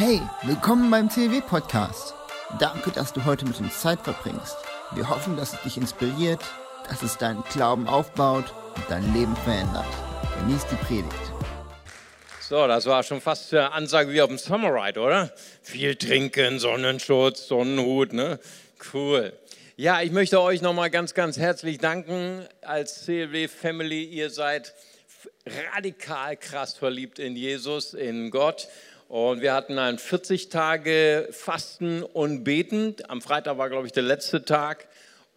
Hey, willkommen beim CW Podcast. Danke, dass du heute mit uns Zeit verbringst. Wir hoffen, dass es dich inspiriert, dass es deinen Glauben aufbaut und dein Leben verändert. Genieß die Predigt. So, das war schon fast eine Ansage wie auf dem Summer Ride, oder? Viel trinken, Sonnenschutz, Sonnenhut, ne? Cool. Ja, ich möchte euch nochmal ganz, ganz herzlich danken als CLW Family. Ihr seid radikal krass verliebt in Jesus, in Gott. Und wir hatten ein 40 Tage Fasten und Beten. Am Freitag war, glaube ich, der letzte Tag.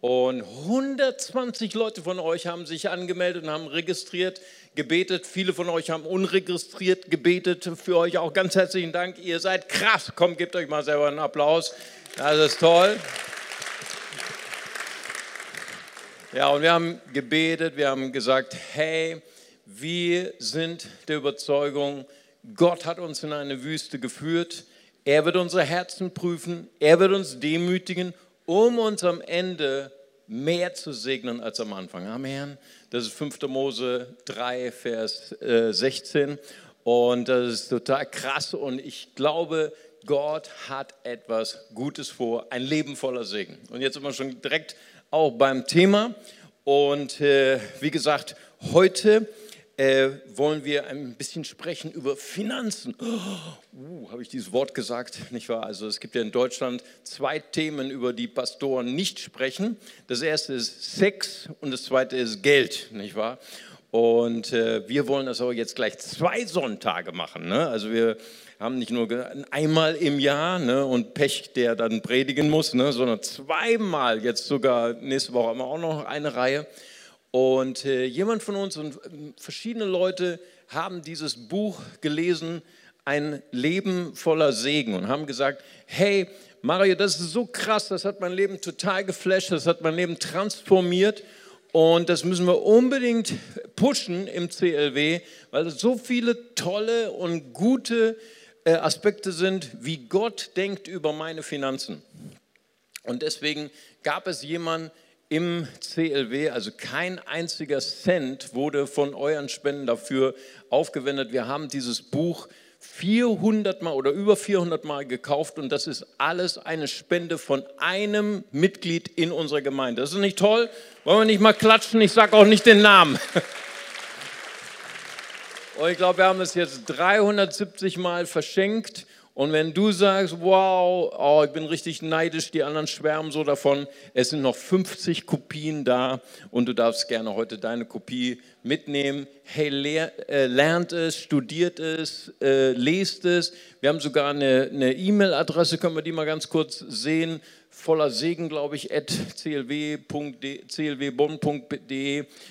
Und 120 Leute von euch haben sich angemeldet und haben registriert, gebetet. Viele von euch haben unregistriert gebetet. Für euch auch ganz herzlichen Dank. Ihr seid krass. Kommt, gebt euch mal selber einen Applaus. Das ist toll. Ja, und wir haben gebetet, wir haben gesagt, hey, wir sind der Überzeugung, Gott hat uns in eine Wüste geführt. Er wird unsere Herzen prüfen. Er wird uns demütigen, um uns am Ende mehr zu segnen als am Anfang. Amen. Das ist 5. Mose 3, Vers 16. Äh, und das ist total krass. Und ich glaube, Gott hat etwas Gutes vor, ein Leben voller Segen. Und jetzt sind wir schon direkt auch beim Thema. Und äh, wie gesagt, heute äh, wollen wir ein bisschen sprechen über Finanzen. Oh, uh, Habe ich dieses Wort gesagt? Nicht wahr? Also es gibt ja in Deutschland zwei Themen, über die Pastoren nicht sprechen. Das erste ist Sex und das zweite ist Geld, nicht wahr? Und äh, wir wollen das aber jetzt gleich zwei Sonntage machen. Ne? Also wir haben nicht nur einmal im Jahr ne, und Pech, der dann predigen muss, ne, sondern zweimal, jetzt sogar nächste Woche haben wir auch noch eine Reihe. Und äh, jemand von uns und ähm, verschiedene Leute haben dieses Buch gelesen, Ein Leben voller Segen, und haben gesagt, hey, Mario, das ist so krass, das hat mein Leben total geflasht, das hat mein Leben transformiert. Und das müssen wir unbedingt pushen im CLW, weil es so viele tolle und gute äh, Aspekte sind, wie Gott denkt über meine Finanzen. Und deswegen gab es jemanden, im CLW, also kein einziger Cent wurde von euren Spenden dafür aufgewendet. Wir haben dieses Buch 400 Mal oder über 400 Mal gekauft und das ist alles eine Spende von einem Mitglied in unserer Gemeinde. Das ist nicht toll? Wollen wir nicht mal klatschen? Ich sage auch nicht den Namen. Und ich glaube, wir haben es jetzt 370 Mal verschenkt und wenn du sagst, wow, oh, ich bin richtig neidisch, die anderen schwärmen so davon, es sind noch 50 Kopien da und du darfst gerne heute deine Kopie mitnehmen. Hey, äh, lernt es, studiert es, äh, lest es. Wir haben sogar eine E-Mail-Adresse, können wir die mal ganz kurz sehen? Voller Segen, glaube ich, at clwbonn.de.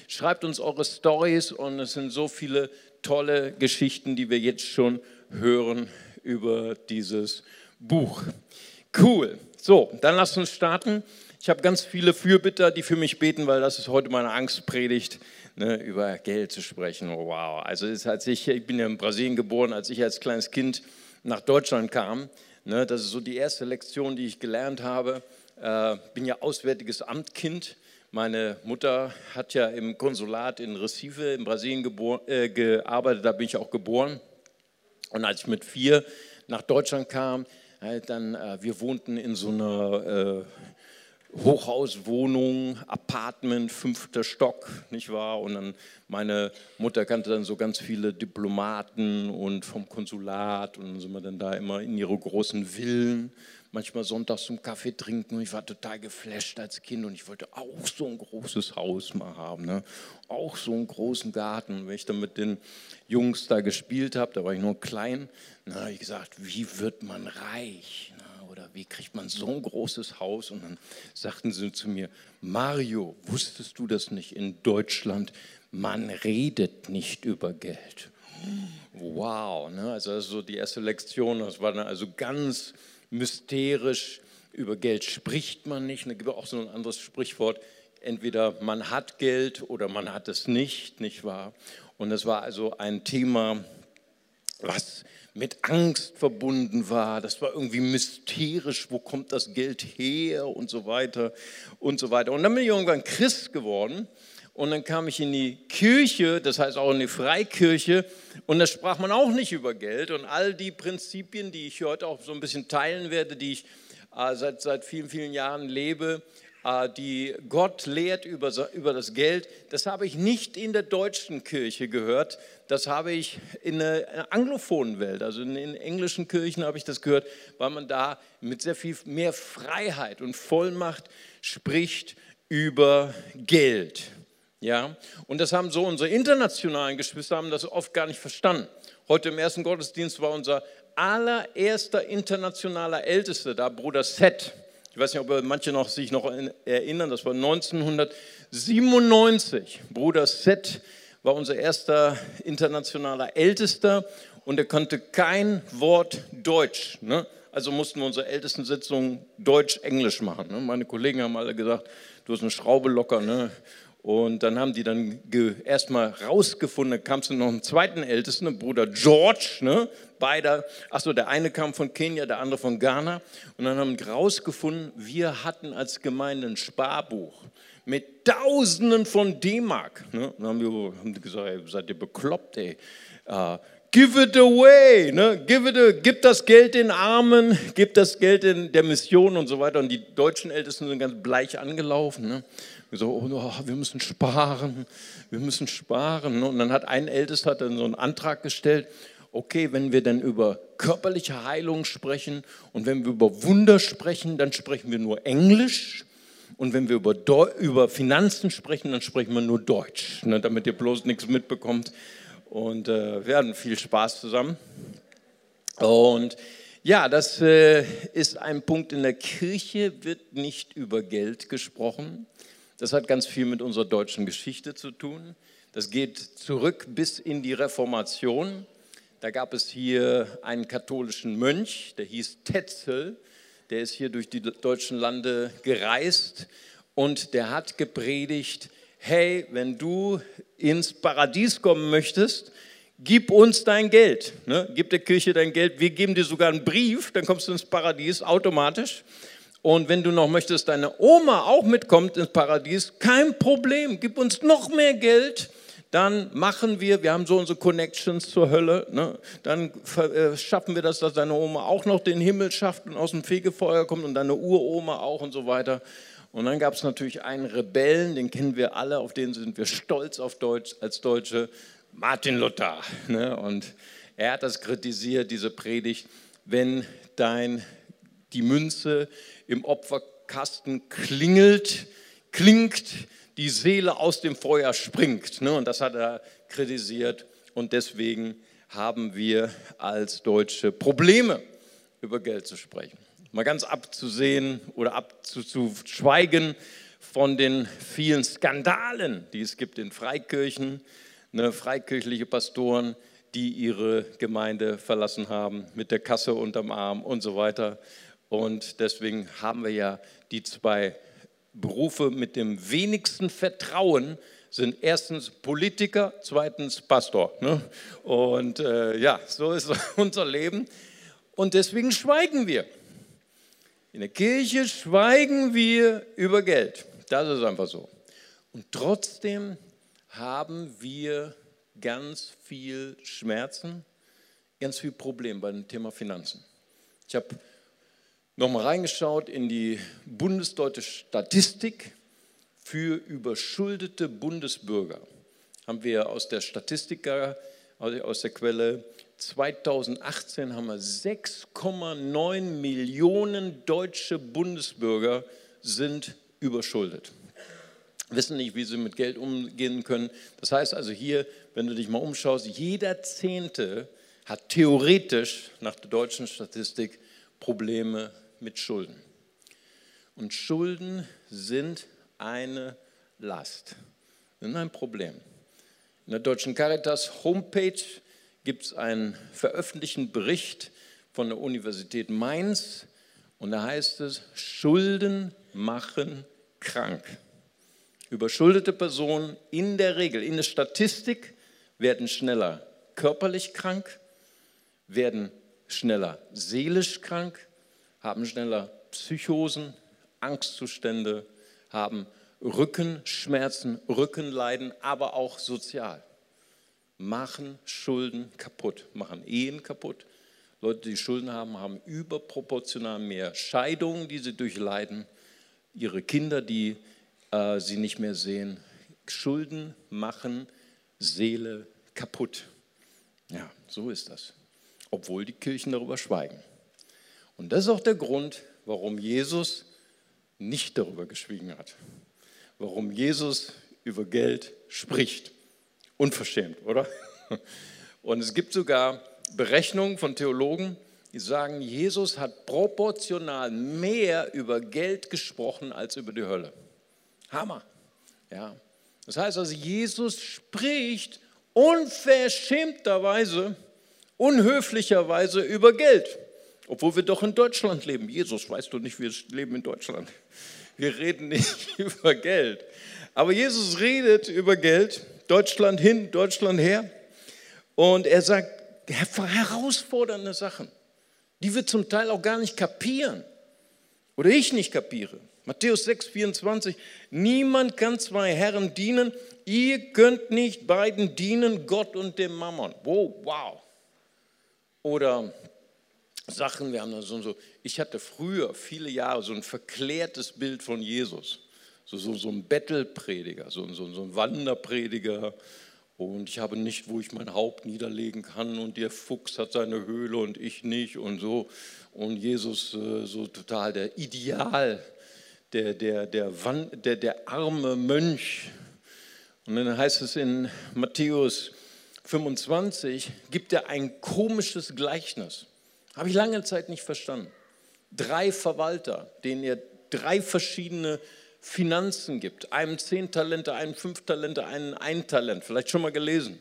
Schreibt uns eure Stories und es sind so viele tolle Geschichten, die wir jetzt schon hören über dieses Buch. Cool. So, dann lasst uns starten. Ich habe ganz viele Fürbitter, die für mich beten, weil das ist heute meine Angstpredigt, ne, über Geld zu sprechen. Oh, wow. Also als ich, ich bin ja in Brasilien geboren, als ich als kleines Kind nach Deutschland kam, ne, das ist so die erste Lektion, die ich gelernt habe. Äh, bin ja auswärtiges Amtkind. Meine Mutter hat ja im Konsulat in Recife in Brasilien äh, gearbeitet, da bin ich auch geboren. Und als ich mit vier nach Deutschland kam, halt dann, äh, wir wohnten in so einer äh, Hochhauswohnung, Apartment, fünfter Stock, nicht wahr? Und dann meine Mutter kannte dann so ganz viele Diplomaten und vom Konsulat und dann sind wir dann da immer in ihre großen Villen manchmal sonntags zum Kaffee trinken und ich war total geflasht als Kind und ich wollte auch so ein großes Haus mal haben, ne? auch so einen großen Garten. Und wenn ich dann mit den Jungs da gespielt habe, da war ich nur klein, na, habe ich gesagt, wie wird man reich? Na, oder wie kriegt man so ein großes Haus? Und dann sagten sie zu mir, Mario, wusstest du das nicht in Deutschland? Man redet nicht über Geld. Wow, ne? also das ist so die erste Lektion, das war dann also ganz mysterisch. Über Geld spricht man nicht. Da gibt es auch so ein anderes Sprichwort. Entweder man hat Geld oder man hat es nicht, nicht wahr? Und das war also ein Thema, was mit Angst verbunden war. Das war irgendwie mysterisch. Wo kommt das Geld her und so weiter und so weiter. Und dann bin ich irgendwann Christ geworden Und dann kam ich in die Kirche, das heißt auch in die Freikirche, und da sprach man auch nicht über Geld. Und all die Prinzipien, die ich heute auch so ein bisschen teilen werde, die ich äh, seit, seit vielen, vielen Jahren lebe, äh, die Gott lehrt über, über das Geld, das habe ich nicht in der deutschen Kirche gehört, das habe ich in der anglophonen Welt, also in den englischen Kirchen habe ich das gehört, weil man da mit sehr viel mehr Freiheit und Vollmacht spricht über Geld. Ja, und das haben so unsere internationalen Geschwister haben das oft gar nicht verstanden. Heute im ersten Gottesdienst war unser allererster internationaler Ältester da, Bruder Seth. Ich weiß nicht, ob manche noch, sich noch erinnern, das war 1997. Bruder Seth war unser erster internationaler Ältester und er konnte kein Wort Deutsch. Ne? Also mussten wir unsere Ältestensitzung Deutsch-Englisch machen. Ne? Meine Kollegen haben alle gesagt, du hast eine Schraube locker. Ne? Und dann haben die dann erstmal rausgefunden, da kam es noch einen zweiten Ältesten, Bruder George, ne? beide, achso, der eine kam von Kenia, der andere von Ghana. Und dann haben die rausgefunden, wir hatten als Gemeinde ein Sparbuch mit Tausenden von D-Mark. Ne? Dann haben wir haben die gesagt, ey, seid ihr bekloppt, ey. Uh, give it away, ne? give it a, gib das Geld den Armen, gib das Geld in der Mission und so weiter. Und die deutschen Ältesten sind ganz bleich angelaufen. Ne? So, oh, wir müssen sparen, wir müssen sparen. Und dann hat ein Ältester dann so einen Antrag gestellt, okay, wenn wir dann über körperliche Heilung sprechen und wenn wir über Wunder sprechen, dann sprechen wir nur Englisch. Und wenn wir über, über Finanzen sprechen, dann sprechen wir nur Deutsch, ne, damit ihr bloß nichts mitbekommt. Und äh, wir hatten viel Spaß zusammen. Und ja, das äh, ist ein Punkt in der Kirche, wird nicht über Geld gesprochen. Das hat ganz viel mit unserer deutschen Geschichte zu tun. Das geht zurück bis in die Reformation. Da gab es hier einen katholischen Mönch, der hieß Tetzel, der ist hier durch die deutschen Lande gereist und der hat gepredigt, hey, wenn du ins Paradies kommen möchtest, gib uns dein Geld, ne? gib der Kirche dein Geld, wir geben dir sogar einen Brief, dann kommst du ins Paradies automatisch. Und wenn du noch möchtest, deine Oma auch mitkommt ins Paradies, kein Problem, gib uns noch mehr Geld, dann machen wir, wir haben so unsere Connections zur Hölle, ne? dann äh, schaffen wir das, dass deine Oma auch noch den Himmel schafft und aus dem Fegefeuer kommt und deine Uroma auch und so weiter. Und dann gab es natürlich einen Rebellen, den kennen wir alle, auf den sind wir stolz auf Deutsch, als Deutsche, Martin Luther. Ne? Und er hat das kritisiert, diese Predigt, wenn dein, die Münze im Opferkasten klingelt, klingt, die Seele aus dem Feuer springt. Ne? Und das hat er kritisiert. Und deswegen haben wir als Deutsche Probleme, über Geld zu sprechen. Mal ganz abzusehen oder abzuschweigen von den vielen Skandalen, die es gibt in Freikirchen, ne, freikirchliche Pastoren, die ihre Gemeinde verlassen haben, mit der Kasse unterm Arm und so weiter. Und deswegen haben wir ja die zwei Berufe mit dem wenigsten Vertrauen sind erstens Politiker, zweitens Pastor. Ne? Und äh, ja, so ist unser Leben. Und deswegen schweigen wir. In der Kirche schweigen wir über Geld. Das ist einfach so. Und trotzdem haben wir ganz viel Schmerzen, ganz viel Problem bei dem Thema Finanzen. Ich habe nochmal reingeschaut in die bundesdeutsche Statistik für überschuldete Bundesbürger. Haben wir aus der Statistik, aus der Quelle 2018 haben wir 6,9 Millionen deutsche Bundesbürger sind überschuldet. Wissen nicht, wie sie mit Geld umgehen können. Das heißt also hier, wenn du dich mal umschaust, jeder Zehnte hat theoretisch nach der deutschen Statistik Probleme mit Schulden. Und Schulden sind eine Last, sind ein Problem. In der Deutschen Caritas Homepage gibt es einen veröffentlichten Bericht von der Universität Mainz und da heißt es, Schulden machen krank. Überschuldete Personen in der Regel, in der Statistik, werden schneller körperlich krank, werden schneller seelisch krank haben schneller Psychosen, Angstzustände, haben Rückenschmerzen, Rückenleiden, aber auch sozial. Machen Schulden kaputt, machen Ehen kaputt. Leute, die Schulden haben, haben überproportional mehr Scheidungen, die sie durchleiden, ihre Kinder, die äh, sie nicht mehr sehen. Schulden machen Seele kaputt. Ja, so ist das. Obwohl die Kirchen darüber schweigen. Und das ist auch der Grund, warum Jesus nicht darüber geschwiegen hat. Warum Jesus über Geld spricht. Unverschämt, oder? Und es gibt sogar Berechnungen von Theologen, die sagen, Jesus hat proportional mehr über Geld gesprochen als über die Hölle. Hammer. Ja. Das heißt also, Jesus spricht unverschämterweise, unhöflicherweise über Geld, obwohl wir doch in Deutschland leben. Jesus, weißt du nicht, wir leben in Deutschland. Wir reden nicht über Geld. Aber Jesus redet über Geld, Deutschland hin, Deutschland her. Und er sagt herausfordernde Sachen, die wir zum Teil auch gar nicht kapieren oder ich nicht kapiere. Matthäus 6, 24, niemand kann zwei Herren dienen, ihr könnt nicht beiden dienen, Gott und dem Mammon. Wow, wow. Oder Sachen, wir haben da so, so, ich hatte früher viele Jahre so ein verklärtes Bild von Jesus. So, so, so ein Bettelprediger, so, so, so ein Wanderprediger. Und ich habe nicht, wo ich mein Haupt niederlegen kann und der Fuchs hat seine Höhle und ich nicht und so. Und Jesus äh, so total der Ideal der, der, der, der, der arme Mönch. Und dann heißt es in Matthäus 25, gibt er ein komisches Gleichnis. Habe ich lange Zeit nicht verstanden. Drei Verwalter, denen er drei verschiedene Finanzen gibt. Einem zehn Talente, einem fünf Talente, einem ein Talent. Vielleicht schon mal gelesen.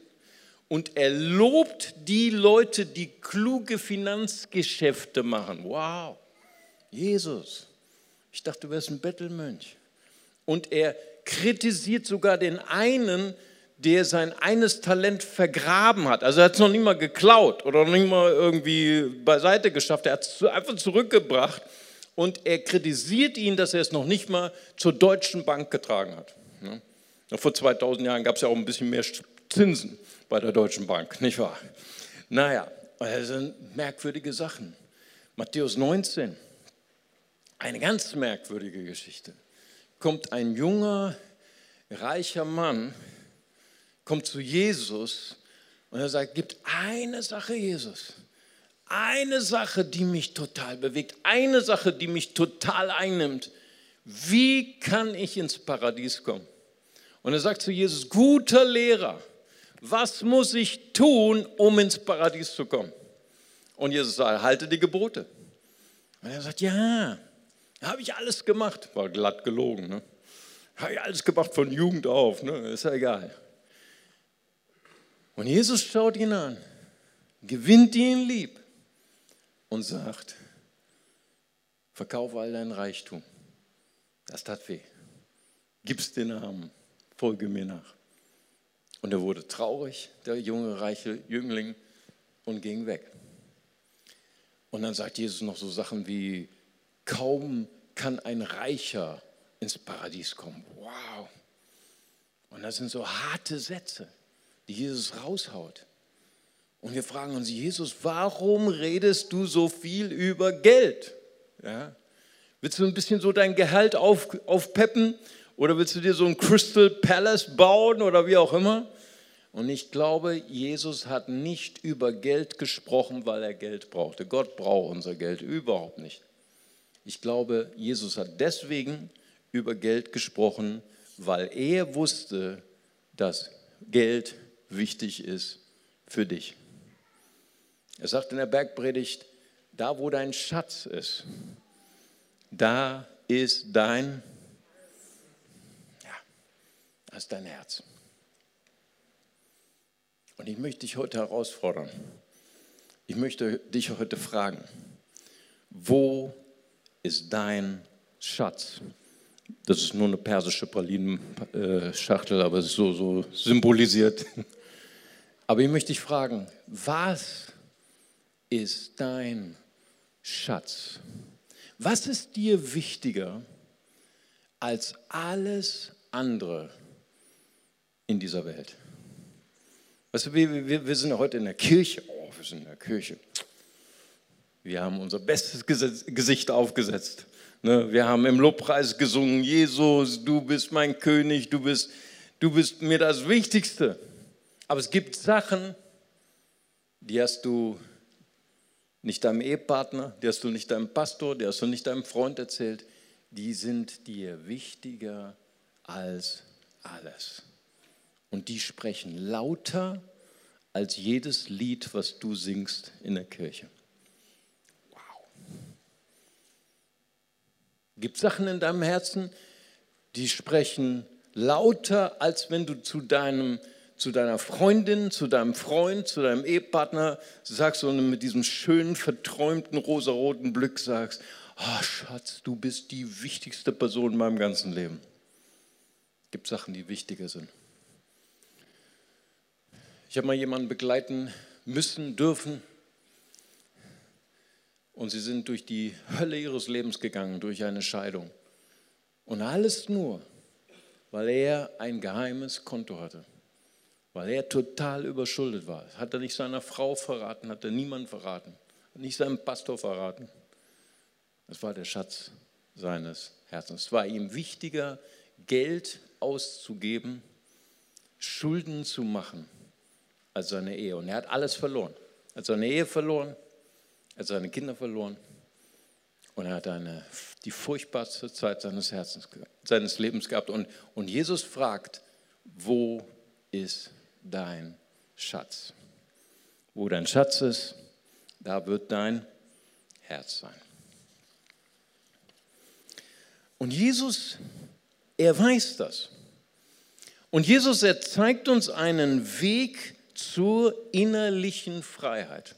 Und er lobt die Leute, die kluge Finanzgeschäfte machen. Wow, Jesus. Ich dachte, du wärst ein Bettelmönch. Und er kritisiert sogar den einen, der sein eines Talent vergraben hat. Also er hat es noch nicht mal geklaut oder noch nicht mal irgendwie beiseite geschafft. Er hat es einfach zurückgebracht und er kritisiert ihn, dass er es noch nicht mal zur Deutschen Bank getragen hat. Vor 2000 Jahren gab es ja auch ein bisschen mehr Zinsen bei der Deutschen Bank, nicht wahr? Naja, das sind merkwürdige Sachen. Matthäus 19. Eine ganz merkwürdige Geschichte. Kommt ein junger, reicher Mann, kommt zu Jesus und er sagt, gibt eine Sache, Jesus. Eine Sache, die mich total bewegt. Eine Sache, die mich total einnimmt. Wie kann ich ins Paradies kommen? Und er sagt zu Jesus, guter Lehrer, was muss ich tun, um ins Paradies zu kommen? Und Jesus sagt, halte die Gebote. Und er sagt, ja, habe ich alles gemacht. War glatt gelogen. Ne? Habe ich alles gemacht von Jugend auf. Ne? Ist ja egal. Und Jesus schaut ihn an, gewinnt ihn lieb und sagt, verkaufe all dein Reichtum. Das tat weh. Gib's den Armen, folge mir nach. Und er wurde traurig, der junge, reiche Jüngling, und ging weg. Und dann sagt Jesus noch so Sachen wie, kaum kann ein Reicher ins Paradies kommen. Wow. Und das sind so harte Sätze, die Jesus raushaut. Und wir fragen uns, Jesus, warum redest du so viel über Geld? Ja? Willst du ein bisschen so dein Gehalt auf, aufpeppen? Oder willst du dir so ein Crystal Palace bauen oder wie auch immer? Und ich glaube, Jesus hat nicht über Geld gesprochen, weil er Geld brauchte. Gott braucht unser Geld überhaupt nicht. Ich glaube, Jesus hat deswegen über Geld gesprochen, weil er wusste, dass Geld wichtig ist für dich. Er sagt in der Bergpredigt, da wo dein Schatz ist, da ist dein, ja, ist dein Herz. Und ich möchte dich heute herausfordern. Ich möchte dich heute fragen, wo ist dein Schatz. Das ist nur eine persische Pralinenschachtel, aber es ist so, so symbolisiert. Aber ich möchte dich fragen, was ist dein Schatz? Was ist dir wichtiger als alles andere in dieser Welt. Weißt du, wir, wir, sind heute in der Kirche. Oh, wir sind in der Kirche. Wir haben unser bestes Gesicht aufgesetzt. Ne, wir haben im Lobpreis gesungen, Jesus, du bist mein König, du bist, du bist mir das Wichtigste. Aber es gibt Sachen, die hast du nicht deinem Ehepartner, die hast du nicht deinem Pastor, die hast du nicht deinem Freund erzählt. Die sind dir wichtiger als alles. Und die sprechen lauter als jedes Lied, was du singst in der Kirche. Wow. Gibt Sachen in deinem Herzen, die sprechen lauter, als wenn du zu deinem zu deiner Freundin, zu deinem Freund, zu deinem Ehepartner sagst und mit diesem schönen, verträumten, rosaroten Blick sagst, oh Schatz, du bist die wichtigste Person in meinem ganzen Leben. Es gibt Sachen, die wichtiger sind. Ich habe mal jemanden begleiten müssen, dürfen. Und sie sind durch die Hölle ihres Lebens gegangen, durch eine Scheidung. Und alles nur, weil er ein geheimes Konto hatte weil er total überschuldet war. Hat er nicht seiner Frau verraten, hat er niemand verraten, hat nicht seinem Pastor verraten. Das war der Schatz seines Herzens. Es war ihm wichtiger, Geld auszugeben, Schulden zu machen, als seine Ehe. Und er hat alles verloren. Er hat seine Ehe verloren, er hat seine Kinder verloren und er hat eine, die furchtbarste Zeit seines Herzens, seines Lebens gehabt. Und, und Jesus fragt, wo ist dein Schatz. Wo dein Schatz ist, da wird dein Herz sein. Und Jesus, er weiß das. Und Jesus, er zeigt uns einen Weg zur innerlichen Freiheit,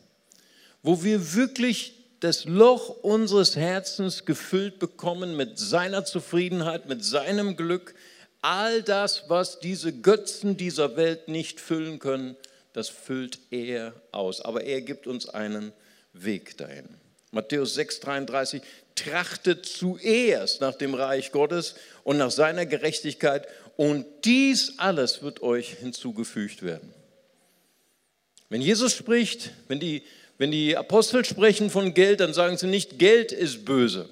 wo wir wirklich das Loch unseres Herzens gefüllt bekommen mit seiner Zufriedenheit, mit seinem Glück, All das, was diese Götzen dieser Welt nicht füllen können, das füllt er aus. Aber er gibt uns einen Weg dahin. Matthäus 6,33, trachtet zuerst nach dem Reich Gottes und nach seiner Gerechtigkeit und dies alles wird euch hinzugefügt werden. Wenn Jesus spricht, wenn die, wenn die Apostel sprechen von Geld, dann sagen sie nicht, Geld ist böse.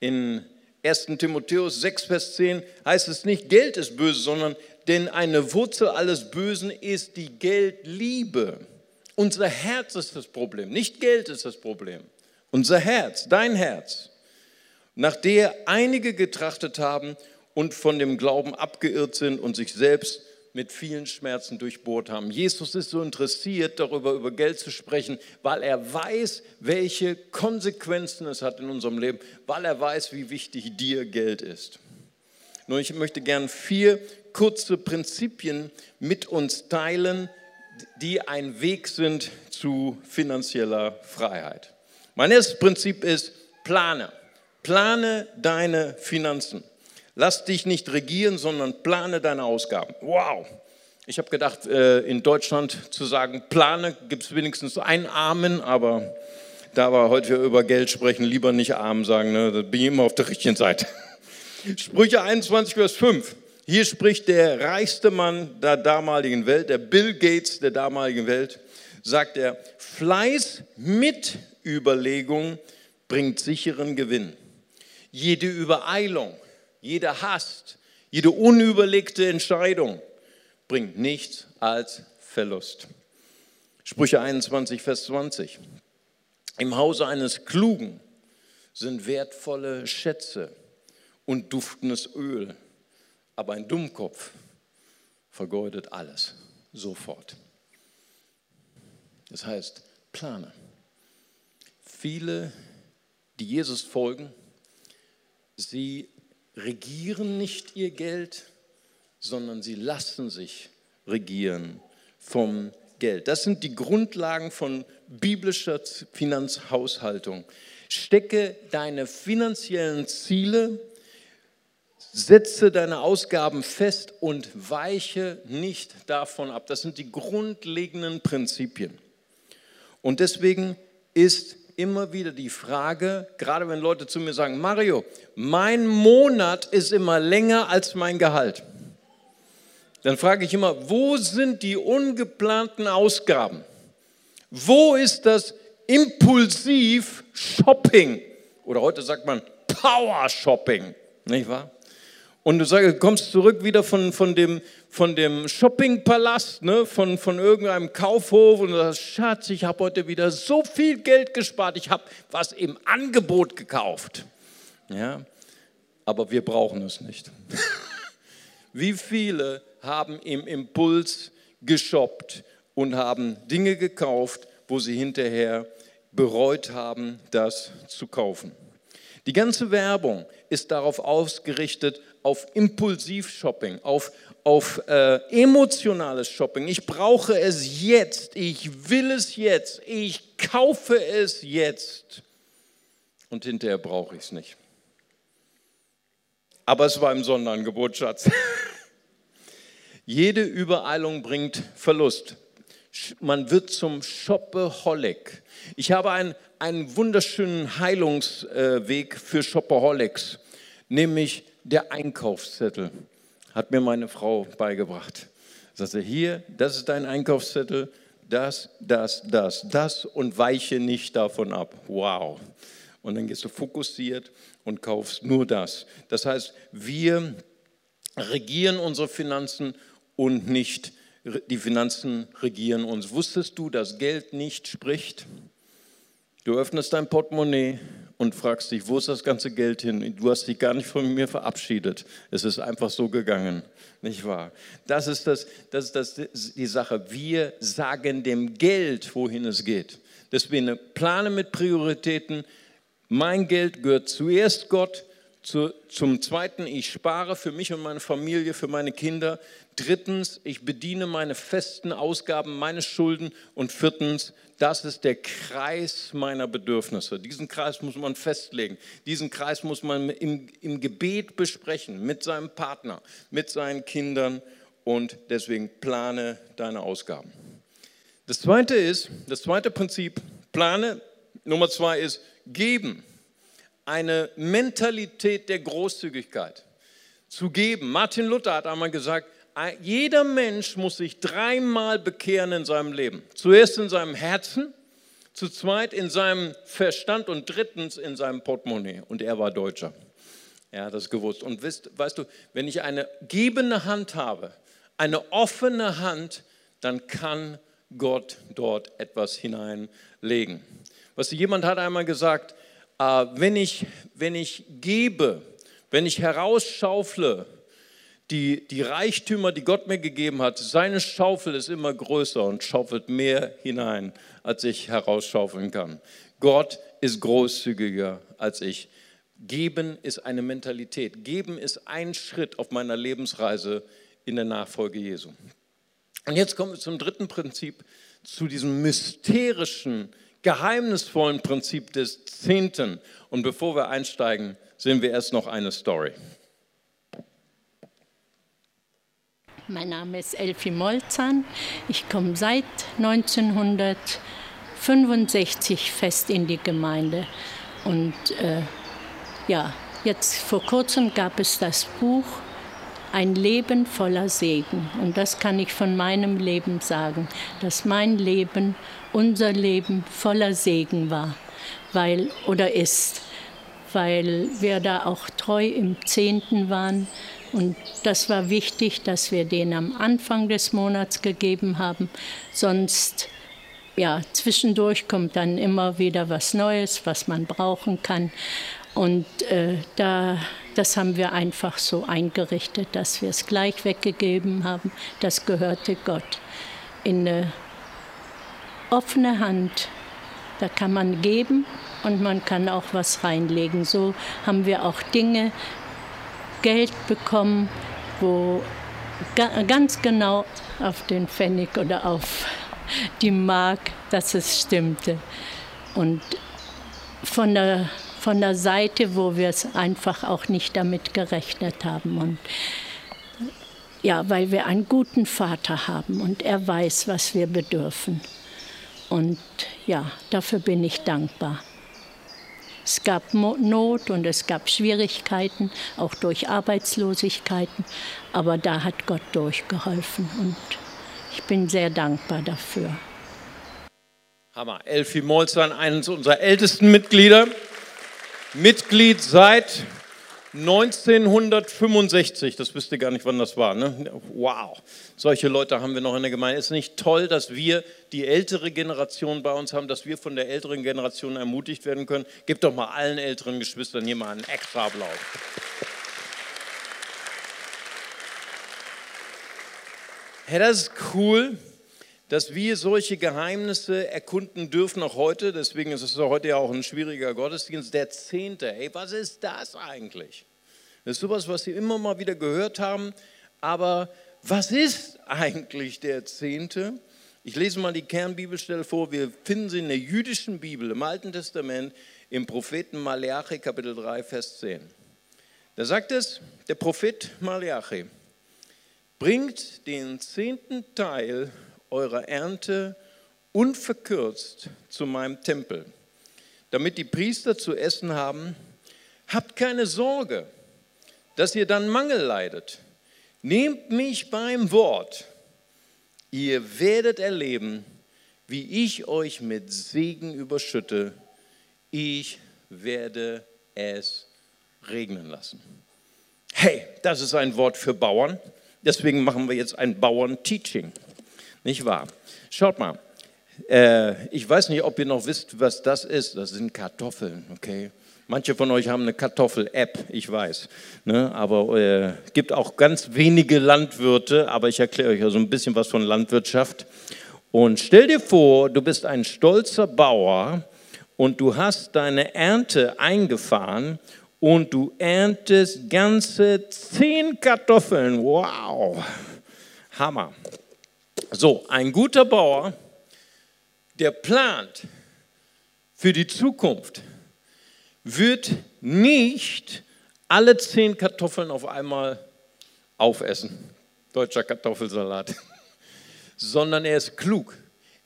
In 1. Timotheus 6, Vers 10 heißt es nicht, Geld ist böse, sondern denn eine Wurzel alles Bösen ist die Geldliebe. Unser Herz ist das Problem, nicht Geld ist das Problem. Unser Herz, dein Herz, nach der einige getrachtet haben und von dem Glauben abgeirrt sind und sich selbst mit vielen Schmerzen durchbohrt haben. Jesus ist so interessiert, darüber über Geld zu sprechen, weil er weiß, welche Konsequenzen es hat in unserem Leben, weil er weiß, wie wichtig dir Geld ist. Nun, ich möchte gern vier kurze Prinzipien mit uns teilen, die ein Weg sind zu finanzieller Freiheit. Mein erstes Prinzip ist, plane. Plane deine Finanzen. Lass dich nicht regieren, sondern plane deine Ausgaben. Wow. Ich habe gedacht, äh, in Deutschland zu sagen, plane, gibt es wenigstens einen Amen, aber da wir heute über Geld sprechen, lieber nicht Amen sagen, ne? da bin ich immer auf der richtigen Seite. Sprüche 21, Vers 5. Hier spricht der reichste Mann der damaligen Welt, der Bill Gates der damaligen Welt, sagt er, Fleiß mit Überlegung bringt sicheren Gewinn. Jede Übereilung jede Hast, jede unüberlegte Entscheidung bringt nichts als Verlust. Sprüche 21, Vers 20. Im Hause eines Klugen sind wertvolle Schätze und duftendes Öl, aber ein Dummkopf vergeudet alles sofort. Das heißt, plane. Viele, die Jesus folgen, sie regieren nicht ihr Geld, sondern sie lassen sich regieren vom Geld. Das sind die Grundlagen von biblischer Finanzhaushaltung. Stecke deine finanziellen Ziele, setze deine Ausgaben fest und weiche nicht davon ab. Das sind die grundlegenden Prinzipien. Und deswegen ist immer wieder die Frage, gerade wenn Leute zu mir sagen, Mario, mein Monat ist immer länger als mein Gehalt. Dann frage ich immer, wo sind die ungeplanten Ausgaben? Wo ist das impulsiv Shopping? Oder heute sagt man Power Shopping, nicht wahr? Und du sagst, kommst zurück wieder von, von dem, von dem Shoppingpalast, ne, von, von irgendeinem Kaufhof und du sagst, Schatz, ich habe heute wieder so viel Geld gespart, ich habe was im Angebot gekauft. Ja, aber wir brauchen es nicht. Wie viele haben im Impuls geshoppt und haben Dinge gekauft, wo sie hinterher bereut haben, das zu kaufen? Die ganze Werbung ist darauf ausgerichtet, auf Impulsivshopping, auf, auf äh, emotionales Shopping. Ich brauche es jetzt, ich will es jetzt, ich kaufe es jetzt und hinterher brauche ich es nicht. Aber es war im Sonderangebot, Schatz. Jede Übereilung bringt Verlust. Man wird zum Shopaholic. Ich habe einen, einen wunderschönen Heilungsweg für Shopaholics, nämlich der Einkaufszettel, hat mir meine Frau beigebracht. Sagte, hier, das ist dein Einkaufszettel, das, das, das, das und weiche nicht davon ab. Wow. Und dann gehst du fokussiert und kaufst nur das. Das heißt, wir regieren unsere Finanzen und nicht die Finanzen regieren uns. Wusstest du, dass Geld nicht spricht? Du öffnest dein Portemonnaie und fragst dich, wo ist das ganze Geld hin? Du hast dich gar nicht von mir verabschiedet. Es ist einfach so gegangen, nicht wahr? Das ist, das, das ist das, die Sache. Wir sagen dem Geld, wohin es geht. Deswegen plane mit Prioritäten. Mein Geld gehört zuerst Gott, zu, zum Zweiten, ich spare für mich und meine Familie, für meine Kinder. Drittens, ich bediene meine festen Ausgaben, meine Schulden. Und viertens, das ist der Kreis meiner Bedürfnisse. Diesen Kreis muss man festlegen. Diesen Kreis muss man im, im Gebet besprechen, mit seinem Partner, mit seinen Kindern. Und deswegen plane deine Ausgaben. Das zweite ist, das zweite Prinzip, plane. Nummer zwei ist geben eine Mentalität der Großzügigkeit zu geben. Martin Luther hat einmal gesagt, jeder Mensch muss sich dreimal bekehren in seinem Leben. Zuerst in seinem Herzen, zu zweit in seinem Verstand und drittens in seinem Portemonnaie. Und er war Deutscher. Er hat das gewusst. Und weißt, weißt du, wenn ich eine gebende Hand habe, eine offene Hand, dann kann Gott dort etwas hineinlegen. Was jemand hat einmal gesagt, äh, wenn, ich, wenn ich gebe, wenn ich herausschaufle, die, die Reichtümer, die Gott mir gegeben hat, seine Schaufel ist immer größer und schaufelt mehr hinein, als ich herausschaufeln kann. Gott ist großzügiger als ich. Geben ist eine Mentalität. Geben ist ein Schritt auf meiner Lebensreise in der Nachfolge Jesu. Und jetzt kommen wir zum dritten Prinzip, zu diesem mysterischen geheimnisvollen Prinzip des Zehnten. Und bevor wir einsteigen, sehen wir erst noch eine Story. Mein Name ist Elfi Molzahn. Ich komme seit 1965 fest in die Gemeinde. Und äh, ja, jetzt vor kurzem gab es das Buch Ein Leben voller Segen. Und das kann ich von meinem Leben sagen, dass mein Leben unser Leben voller Segen war, weil oder ist, weil wir da auch treu im Zehnten waren. Und das war wichtig, dass wir den am Anfang des Monats gegeben haben. Sonst, ja, zwischendurch kommt dann immer wieder was Neues, was man brauchen kann. Und äh, da, das haben wir einfach so eingerichtet, dass wir es gleich weggegeben haben. Das gehörte Gott. In eine offene Hand. Da kann man geben und man kann auch was reinlegen. So haben wir auch Dinge, Geld bekommen, wo ganz genau auf den Pfennig oder auf die Mark, dass es stimmte. Und von der, von der Seite, wo wir es einfach auch nicht damit gerechnet haben. Und ja, weil wir einen guten Vater haben und er weiß, was wir bedürfen. Und ja, dafür bin ich dankbar. Es gab Not und es gab Schwierigkeiten, auch durch Arbeitslosigkeiten, aber da hat Gott durchgeholfen und ich bin sehr dankbar dafür. Hammer. Elfie Molzan, eines unserer ältesten Mitglieder. Mitglied seit 1965, das wisst ihr gar nicht, wann das war. Ne? Wow, solche Leute haben wir noch in der Gemeinde. Ist nicht toll, dass wir die ältere Generation bei uns haben, dass wir von der älteren Generation ermutigt werden können? Gebt doch mal allen älteren Geschwistern hier mal einen extra Applaus. Hey, das ist cool dass wir solche Geheimnisse erkunden dürfen, auch heute. Deswegen ist es heute ja auch ein schwieriger Gottesdienst. Der Zehnte, hey, was ist das eigentlich? Das ist sowas, was Sie immer mal wieder gehört haben. Aber was ist eigentlich der Zehnte? Ich lese mal die Kernbibelstelle vor. Wir finden sie in der jüdischen Bibel im Alten Testament im Propheten Malachi, Kapitel 3, Vers 10. Da sagt es, der Prophet Malachi bringt den zehnten Teil eurer Ernte unverkürzt zu meinem Tempel, damit die Priester zu essen haben. Habt keine Sorge, dass ihr dann Mangel leidet. Nehmt mich beim Wort. Ihr werdet erleben, wie ich euch mit Segen überschütte. Ich werde es regnen lassen. Hey, das ist ein Wort für Bauern. Deswegen machen wir jetzt ein Bauern-Teaching. Nicht wahr? Schaut mal. Äh, ich weiß nicht, ob ihr noch wisst, was das ist. Das sind Kartoffeln, okay? Manche von euch haben eine Kartoffel-App, ich weiß. Ne? Aber es äh, gibt auch ganz wenige Landwirte, aber ich erkläre euch ja so ein bisschen was von Landwirtschaft. Und stell dir vor, du bist ein stolzer Bauer und du hast deine Ernte eingefahren und du erntest ganze zehn Kartoffeln. Wow, Hammer. So, ein guter Bauer, der plant für die Zukunft, wird nicht alle zehn Kartoffeln auf einmal aufessen. Deutscher Kartoffelsalat. Sondern er ist klug.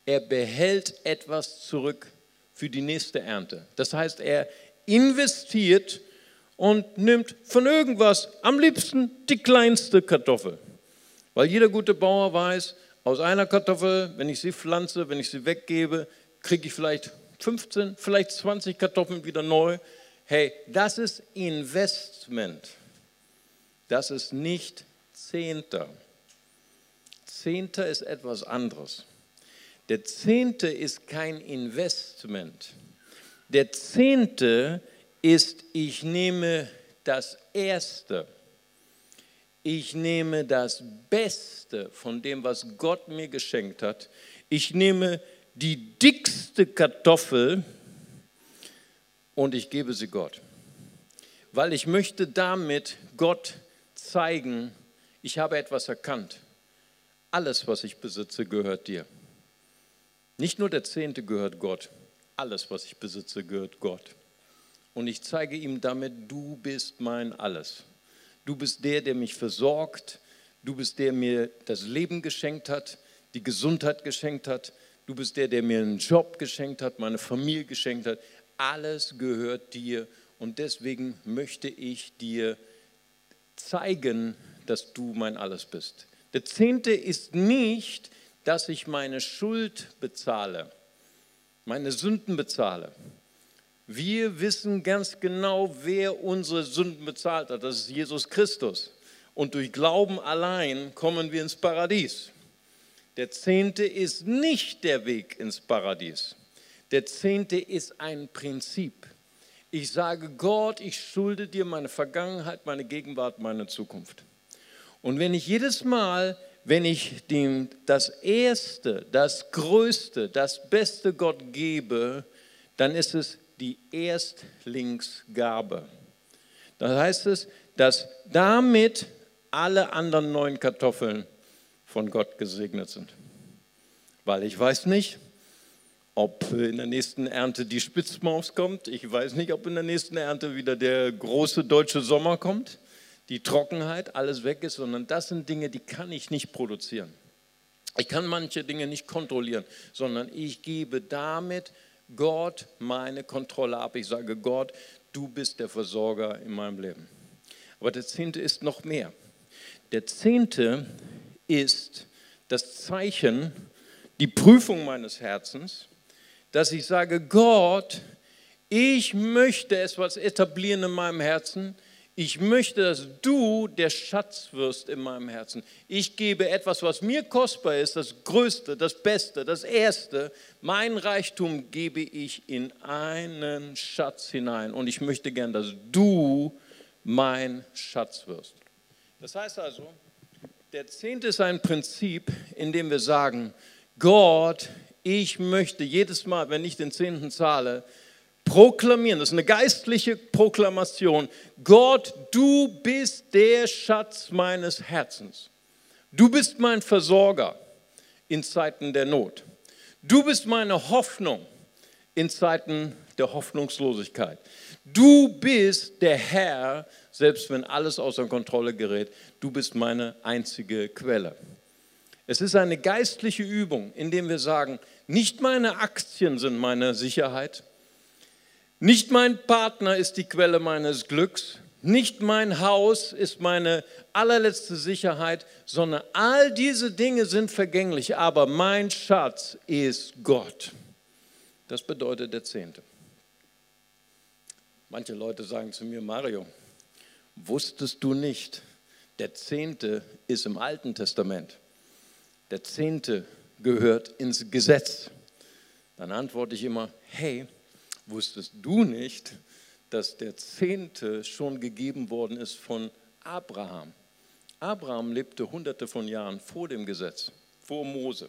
Er behält etwas zurück für die nächste Ernte. Das heißt, er investiert und nimmt von irgendwas am liebsten die kleinste Kartoffel. Weil jeder gute Bauer weiß, aus einer Kartoffel, wenn ich sie pflanze, wenn ich sie weggebe, kriege ich vielleicht 15, vielleicht 20 Kartoffeln wieder neu. Hey, das ist Investment. Das ist nicht Zehnter. Zehnter ist etwas anderes. Der Zehnte ist kein Investment. Der Zehnte ist, ich nehme das Erste ich nehme das Beste von dem, was Gott mir geschenkt hat. Ich nehme die dickste Kartoffel und ich gebe sie Gott. Weil ich möchte damit Gott zeigen, ich habe etwas erkannt. Alles, was ich besitze, gehört dir. Nicht nur der Zehnte gehört Gott, alles, was ich besitze, gehört Gott. Und ich zeige ihm damit, du bist mein Alles. Du bist der, der mich versorgt. Du bist der, der mir das Leben geschenkt hat, die Gesundheit geschenkt hat. Du bist der, der mir einen Job geschenkt hat, meine Familie geschenkt hat. Alles gehört dir und deswegen möchte ich dir zeigen, dass du mein Alles bist. Der Zehnte ist nicht, dass ich meine Schuld bezahle, meine Sünden bezahle. Wir wissen ganz genau, wer unsere Sünden bezahlt hat. Das ist Jesus Christus. Und durch Glauben allein kommen wir ins Paradies. Der Zehnte ist nicht der Weg ins Paradies. Der Zehnte ist ein Prinzip. Ich sage Gott, ich schulde dir meine Vergangenheit, meine Gegenwart, meine Zukunft. Und wenn ich jedes Mal, wenn ich dem das Erste, das Größte, das Beste Gott gebe, dann ist es die Erstlingsgabe. Das heißt es, dass damit alle anderen neuen Kartoffeln von Gott gesegnet sind. Weil ich weiß nicht, ob in der nächsten Ernte die Spitzmaus kommt. Ich weiß nicht, ob in der nächsten Ernte wieder der große deutsche Sommer kommt, die Trockenheit, alles weg ist, sondern das sind Dinge, die kann ich nicht produzieren. Ich kann manche Dinge nicht kontrollieren, sondern ich gebe damit Gott meine Kontrolle ab. Ich sage, Gott, du bist der Versorger in meinem Leben. Aber der Zehnte ist noch mehr. Der Zehnte ist das Zeichen, die Prüfung meines Herzens, dass ich sage, Gott, ich möchte etwas etablieren in meinem Herzen. Ich möchte, dass du der Schatz wirst in meinem Herzen. Ich gebe etwas, was mir kostbar ist, das Größte, das Beste, das Erste. Mein Reichtum gebe ich in einen Schatz hinein. Und ich möchte gern, dass du mein Schatz wirst. Das heißt also, der Zehnte ist ein Prinzip, in dem wir sagen, Gott, ich möchte jedes Mal, wenn ich den Zehnten zahle, proklamieren, das ist eine geistliche Proklamation, Gott, du bist der Schatz meines Herzens. Du bist mein Versorger in Zeiten der Not. Du bist meine Hoffnung in Zeiten der Hoffnungslosigkeit. Du bist der Herr, selbst wenn alles außer Kontrolle gerät. Du bist meine einzige Quelle. Es ist eine geistliche Übung, indem wir sagen, nicht meine Aktien sind meine Sicherheit, nicht mein Partner ist die Quelle meines Glücks, nicht mein Haus ist meine allerletzte Sicherheit, sondern all diese Dinge sind vergänglich, aber mein Schatz ist Gott. Das bedeutet der Zehnte. Manche Leute sagen zu mir, Mario, wusstest du nicht, der Zehnte ist im Alten Testament. Der Zehnte gehört ins Gesetz. Dann antworte ich immer, hey, wusstest du nicht, dass der Zehnte schon gegeben worden ist von Abraham? Abraham lebte hunderte von Jahren vor dem Gesetz, vor Mose,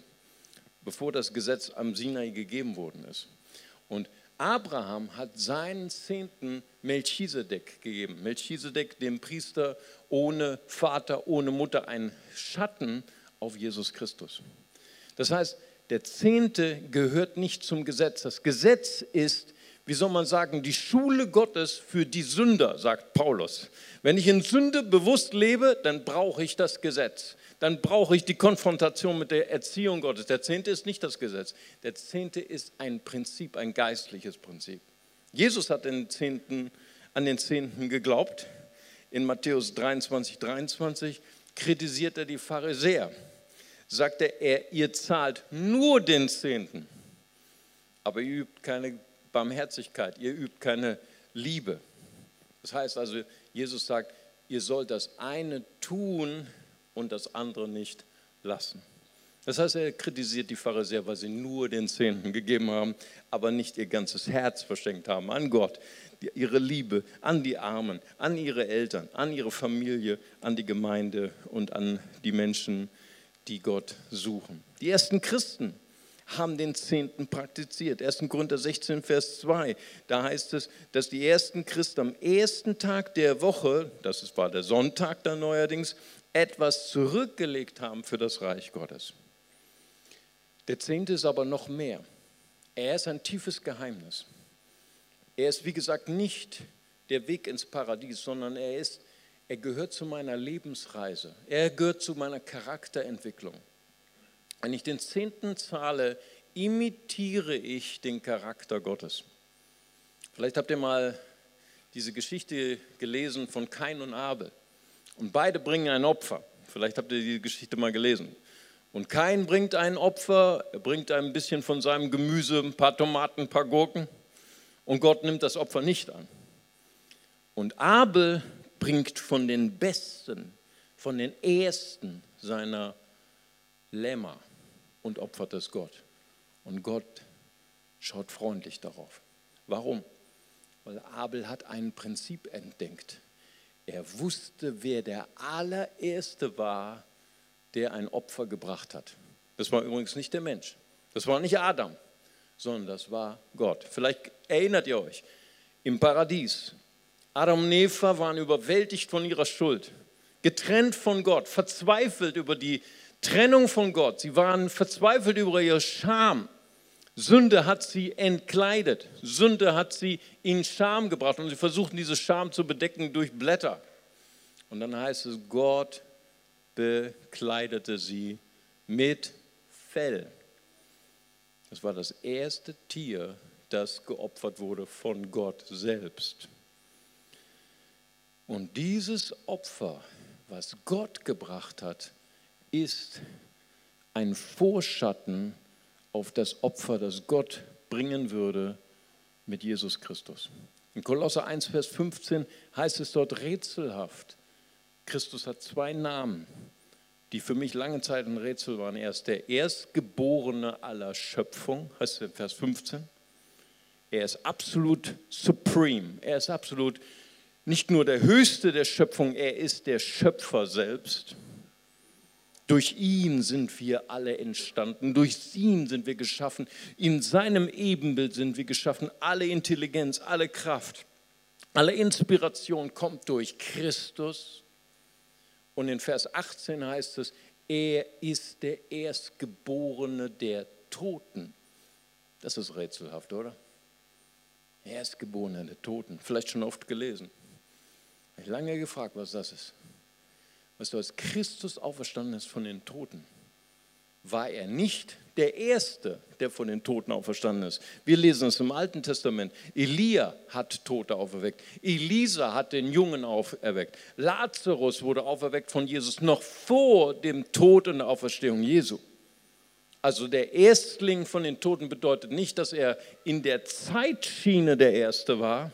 bevor das Gesetz am Sinai gegeben worden ist. Und Abraham hat seinen Zehnten Melchisedek gegeben. Melchisedek, dem Priester ohne Vater, ohne Mutter, ein Schatten auf Jesus Christus. Das heißt, der Zehnte gehört nicht zum Gesetz. Das Gesetz ist, wie soll man sagen, die Schule Gottes für die Sünder, sagt Paulus. Wenn ich in Sünde bewusst lebe, dann brauche ich das Gesetz dann brauche ich die Konfrontation mit der Erziehung Gottes. Der Zehnte ist nicht das Gesetz. Der Zehnte ist ein Prinzip, ein geistliches Prinzip. Jesus hat den Zehnten, an den Zehnten geglaubt. In Matthäus 23, 23 kritisiert er die Pharisäer. Sagt er, ihr zahlt nur den Zehnten, aber ihr übt keine Barmherzigkeit, ihr übt keine Liebe. Das heißt also, Jesus sagt, ihr sollt das eine tun, und das andere nicht lassen. Das heißt, er kritisiert die Pharisäer, weil sie nur den Zehnten gegeben haben, aber nicht ihr ganzes Herz verschenkt haben an Gott, ihre Liebe an die Armen, an ihre Eltern, an ihre Familie, an die Gemeinde und an die Menschen, die Gott suchen. Die ersten Christen haben den Zehnten praktiziert. 1. Korinther 16, Vers 2, da heißt es, dass die ersten Christen am ersten Tag der Woche, das war der Sonntag dann neuerdings, etwas zurückgelegt haben für das Reich Gottes. Der Zehnte ist aber noch mehr. Er ist ein tiefes Geheimnis. Er ist, wie gesagt, nicht der Weg ins Paradies, sondern er ist, er gehört zu meiner Lebensreise. Er gehört zu meiner Charakterentwicklung. Wenn ich den Zehnten zahle, imitiere ich den Charakter Gottes. Vielleicht habt ihr mal diese Geschichte gelesen von Kain und Abel. Und beide bringen ein Opfer. Vielleicht habt ihr die Geschichte mal gelesen. Und Kain bringt ein Opfer, er bringt ein bisschen von seinem Gemüse, ein paar Tomaten, ein paar Gurken. Und Gott nimmt das Opfer nicht an. Und Abel bringt von den Besten, von den Ersten seiner Lämmer und opfert es Gott. Und Gott schaut freundlich darauf. Warum? Weil Abel hat ein Prinzip entdeckt. Er wusste, wer der allererste war, der ein Opfer gebracht hat. Das war übrigens nicht der Mensch. Das war nicht Adam, sondern das war Gott. Vielleicht erinnert ihr euch, im Paradies, Adam und Eva waren überwältigt von ihrer Schuld, getrennt von Gott, verzweifelt über die Trennung von Gott. Sie waren verzweifelt über ihre Scham. Sünde hat sie entkleidet. Sünde hat sie in Scham gebracht und sie versuchten diese Scham zu bedecken durch Blätter. Und dann heißt es, Gott bekleidete sie mit Fell. Das war das erste Tier, das geopfert wurde von Gott selbst. Und dieses Opfer, was Gott gebracht hat, ist ein Vorschatten auf das Opfer, das Gott bringen würde mit Jesus Christus. In Kolosser 1, Vers 15 heißt es dort rätselhaft. Christus hat zwei Namen, die für mich lange Zeit ein Rätsel waren. Er ist der Erstgeborene aller Schöpfung, heißt es in Vers 15. Er ist absolut supreme. Er ist absolut nicht nur der Höchste der Schöpfung, er ist der Schöpfer selbst. Durch ihn sind wir alle entstanden, durch ihn sind wir geschaffen, in seinem Ebenbild sind wir geschaffen. Alle Intelligenz, alle Kraft, alle Inspiration kommt durch Christus. Und in Vers 18 heißt es, er ist der Erstgeborene der Toten. Das ist rätselhaft, oder? Erstgeborene der Toten. Vielleicht schon oft gelesen. Ich habe lange gefragt, was das ist. Weißt du, als Christus auferstanden ist von den Toten, war er nicht der Erste, der von den Toten auferstanden ist. Wir lesen es im Alten Testament. Elia hat Tote auferweckt. Elisa hat den Jungen auferweckt. Lazarus wurde auferweckt von Jesus noch vor dem Tod und der Auferstehung Jesu. Also der Erstling von den Toten bedeutet nicht, dass er in der Zeitschiene der Erste war,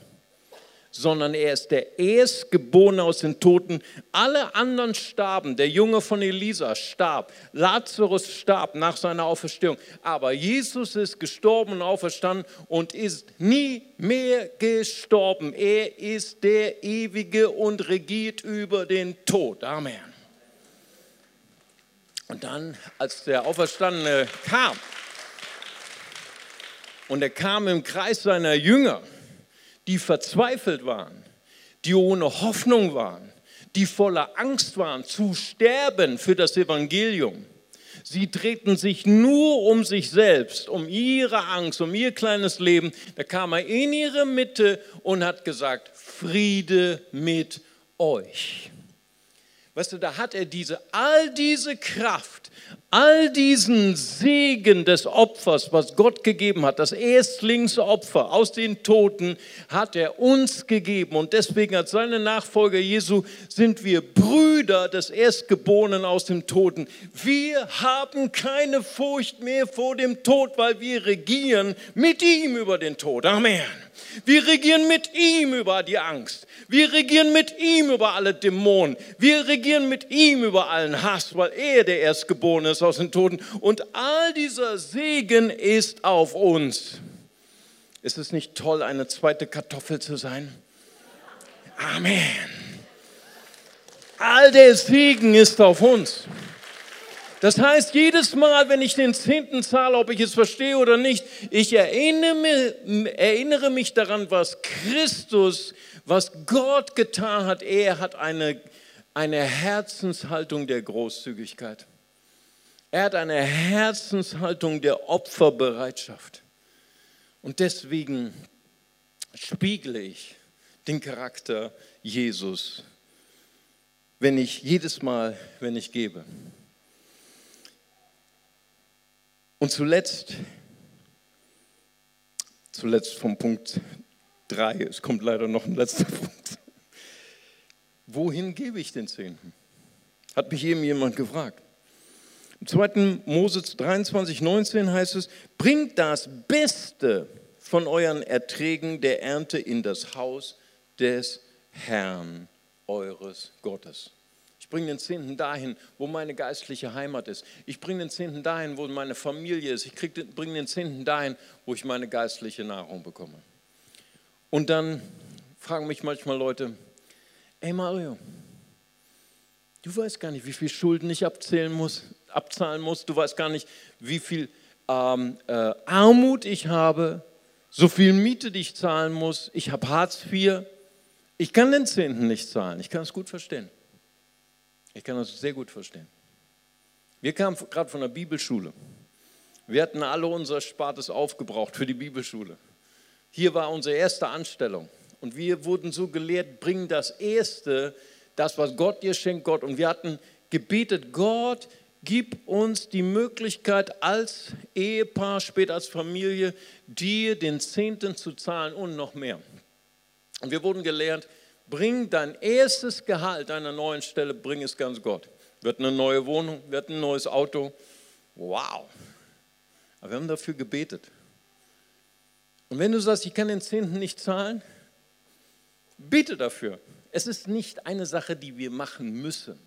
sondern er ist der Erstgeborene aus den Toten. Alle anderen starben. Der Junge von Elisa starb. Lazarus starb nach seiner Auferstehung. Aber Jesus ist gestorben und auferstanden und ist nie mehr gestorben. Er ist der Ewige und regiert über den Tod. Amen. Und dann, als der Auferstandene kam, und er kam im Kreis seiner Jünger, die verzweifelt waren, die ohne Hoffnung waren, die voller Angst waren zu sterben für das Evangelium. Sie drehten sich nur um sich selbst, um ihre Angst, um ihr kleines Leben. Da kam er in ihre Mitte und hat gesagt, Friede mit euch. Weißt du, da hat er diese, all diese Kraft, all diesen Segen des Opfers, was Gott gegeben hat, das Erstlingsopfer aus den Toten, hat er uns gegeben. Und deswegen als seine Nachfolger Jesu sind wir Brüder des Erstgeborenen aus dem Toten. Wir haben keine Furcht mehr vor dem Tod, weil wir regieren mit ihm über den Tod. Amen. Wir regieren mit ihm über die Angst. Wir regieren mit ihm über alle Dämonen. Wir regieren mit ihm über allen Hass, weil er der Erstgeborene ist aus den Toten. Und all dieser Segen ist auf uns. Ist es nicht toll, eine zweite Kartoffel zu sein? Amen. All der Segen ist auf uns. Das heißt, jedes Mal, wenn ich den Zehnten zahle, ob ich es verstehe oder nicht, ich erinnere, mich daran, was Christus, was Gott getan hat. Er hat eine, eine Herzenshaltung der Großzügigkeit. Er hat eine Herzenshaltung der Opferbereitschaft. Und deswegen spiegle ich den Charakter Jesus, wenn ich jedes Mal, wenn ich gebe. Und zuletzt, zuletzt vom Punkt 3, es kommt leider noch ein letzter Punkt. Wohin gebe ich den Zehnten? Hat mich eben jemand gefragt. Im 2. Mose 23, 19 heißt es, bringt das Beste von euren Erträgen der Ernte in das Haus des Herrn eures Gottes. Ich bringe den Zehnten dahin, wo meine geistliche Heimat ist. Ich bringe den Zehnten dahin, wo meine Familie ist. Ich bringe den Zehnten dahin, wo ich meine geistliche Nahrung bekomme. Und dann fragen mich manchmal Leute, ey Mario, du weißt gar nicht, wie viel Schulden ich abzählen muss, abzahlen muss. Du weißt gar nicht, wie viel ähm, äh, Armut ich habe, so viel Miete, die ich zahlen muss. Ich habe Hartz IV. Ich kann den Zehnten nicht zahlen. Ich kann es gut verstehen. Ich kann das sehr gut verstehen. Wir kamen gerade von der Bibelschule. Wir hatten alle unser Spartes aufgebraucht für die Bibelschule. Hier war unsere erste Anstellung. Und wir wurden so gelehrt, bring das Erste, das, was Gott dir schenkt, Gott. Und wir hatten gebetet, Gott, Gib uns die Möglichkeit als Ehepaar, später als Familie, dir den Zehnten zu zahlen und noch mehr. Und wir wurden gelehrt, bring dein erstes Gehalt einer neuen Stelle, bring es ganz Gott. Wird eine neue Wohnung, wird ein neues Auto. Wow. Aber wir haben dafür gebetet. Und wenn du sagst, ich kann den Zehnten nicht zahlen, bitte dafür. Es ist nicht eine Sache, die wir machen müssen.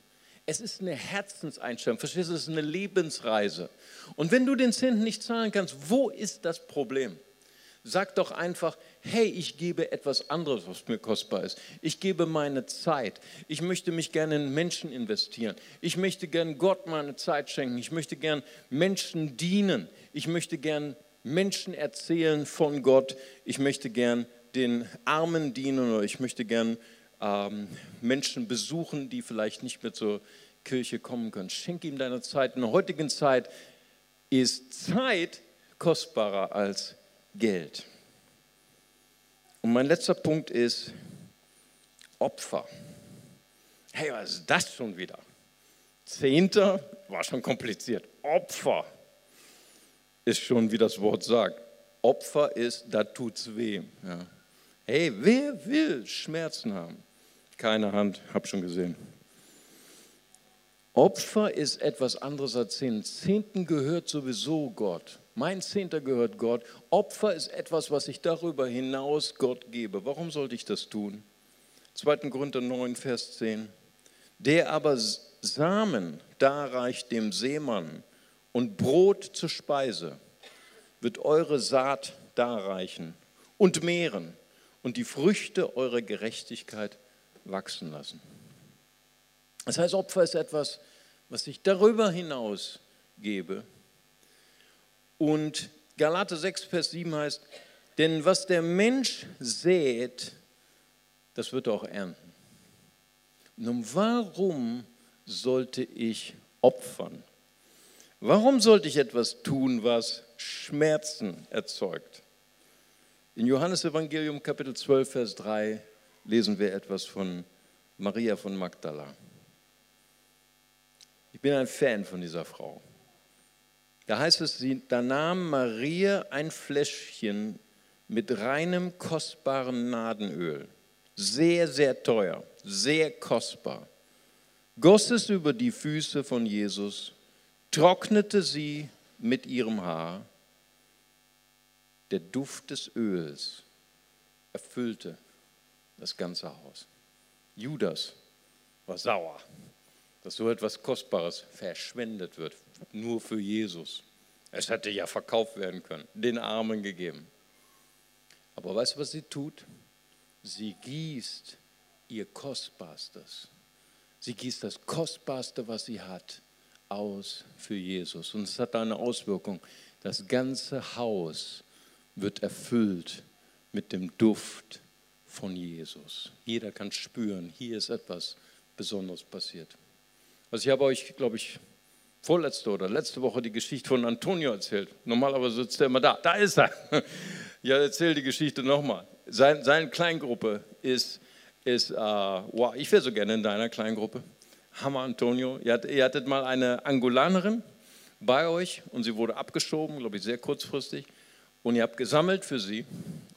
Es ist eine Herzenseinstellung. Verstehst du, es ist eine Lebensreise. Und wenn du den Zehnten nicht zahlen kannst, wo ist das Problem? Sag doch einfach, hey, ich gebe etwas anderes, was mir kostbar ist. Ich gebe meine Zeit. Ich möchte mich gerne in Menschen investieren. Ich möchte gerne Gott meine Zeit schenken. Ich möchte gerne Menschen dienen. Ich möchte gerne Menschen erzählen von Gott. Ich möchte gern den Armen dienen oder ich möchte gern ähm, Menschen besuchen, die vielleicht nicht mehr zur Kirche kommen können. Schenke ihm deine Zeit. In der heutigen Zeit ist Zeit kostbarer als Geld. Und mein letzter Punkt ist Opfer. Hey, was ist das schon wieder? Zehnter war schon kompliziert. Opfer ist schon, wie das Wort sagt. Opfer ist, da tut's weh. Ja. Hey, wer will Schmerzen haben? Keine Hand, hab schon gesehen. Opfer ist etwas anderes als Zehnten. Zehnten gehört sowieso Gott. Mein Zehnter gehört Gott. Opfer ist etwas, was ich darüber hinaus Gott gebe. Warum sollte ich das tun? 2. Korinther 9, Vers 10. Der aber Samen darreicht dem Seemann und Brot zur Speise, wird eure Saat darreichen und mehren und die Früchte eurer Gerechtigkeit wachsen lassen. Das heißt, Opfer ist etwas, was ich darüber hinaus gebe. Und Galate 6, Vers 7 heißt, denn was der Mensch sät, das wird er auch ernten. Nun, warum sollte ich opfern? Warum sollte ich etwas tun, was Schmerzen erzeugt? In Johannes Evangelium Kapitel 12, Vers 3 lesen wir etwas von Maria von Magdala. Ich bin ein Fan von dieser Frau. Da heißt es, da nahm Maria ein Fläschchen mit reinem, kostbaren Nadenöl, sehr, sehr teuer, sehr kostbar, goss es über die Füße von Jesus, trocknete sie mit ihrem Haar. Der Duft des Öls erfüllte das ganze Haus. Judas war sauer, dass so etwas Kostbares verschwendet wird, nur für Jesus. Es hätte ja verkauft werden können, den Armen gegeben. Aber weißt du, was sie tut? Sie gießt ihr Kostbarstes. Sie gießt das Kostbarste, was sie hat, aus für Jesus. Und es hat eine Auswirkung. Das ganze Haus wird erfüllt mit dem Duft von Jesus. Jeder kann spüren, hier ist etwas Besonderes passiert. Also ich habe euch, glaube ich, vorletzte oder letzte Woche die Geschichte von Antonio erzählt. Normalerweise sitzt er immer da. Da ist er. Ja, erzähl die Geschichte nochmal. Sein, seine Kleingruppe ist, ist uh, wow, ich wäre so gerne in deiner Kleingruppe. Hammer, Antonio. Ihr, hattet, ihr hattet mal eine Angolanerin bei euch und sie wurde abgeschoben, glaube ich, sehr kurzfristig. Und ihr habt gesammelt für sie.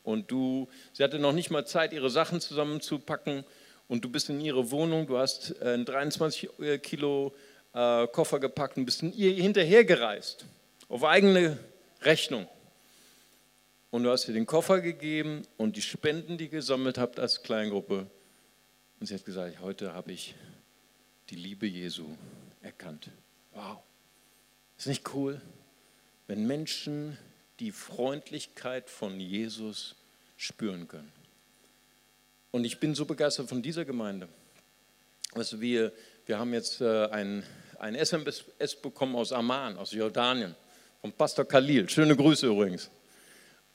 Und du, sie hatte noch nicht mal Zeit, ihre Sachen zusammenzupacken. Und du bist in ihre Wohnung, du hast äh, einen 23 äh, Kilo äh, Koffer gepackt und bist ihr hinterhergereist. Auf eigene Rechnung. Und du hast ihr den Koffer gegeben und die Spenden, die ihr gesammelt habt als Kleingruppe. Und sie hat gesagt, heute habe ich die Liebe Jesu erkannt. Wow. Ist nicht cool, wenn Menschen die Freundlichkeit von Jesus spüren können. Und ich bin so begeistert von dieser Gemeinde. Also wir, wir haben jetzt äh, ein, SMS bekommen aus Amman, aus Jordanien, vom Pastor Khalil. Schöne Grüße übrigens.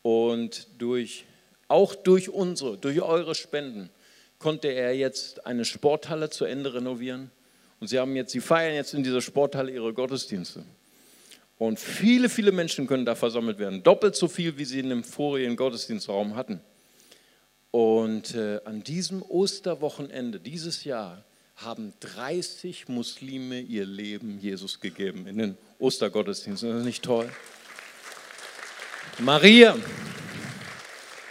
Und durch, auch durch unsere, durch eure Spenden konnte er jetzt eine Sporthalle zu Ende renovieren. Und sie haben jetzt, sie feiern jetzt in dieser Sporthalle ihre Gottesdienste. Und viele, viele Menschen können da versammelt werden. Doppelt so viel, wie sie in dem vorigen Gottesdienstraum hatten. Und äh, an diesem Osterwochenende dieses Jahr haben 30 Muslime ihr Leben Jesus gegeben in den Ostergottesdiensten. Das nicht toll. Maria,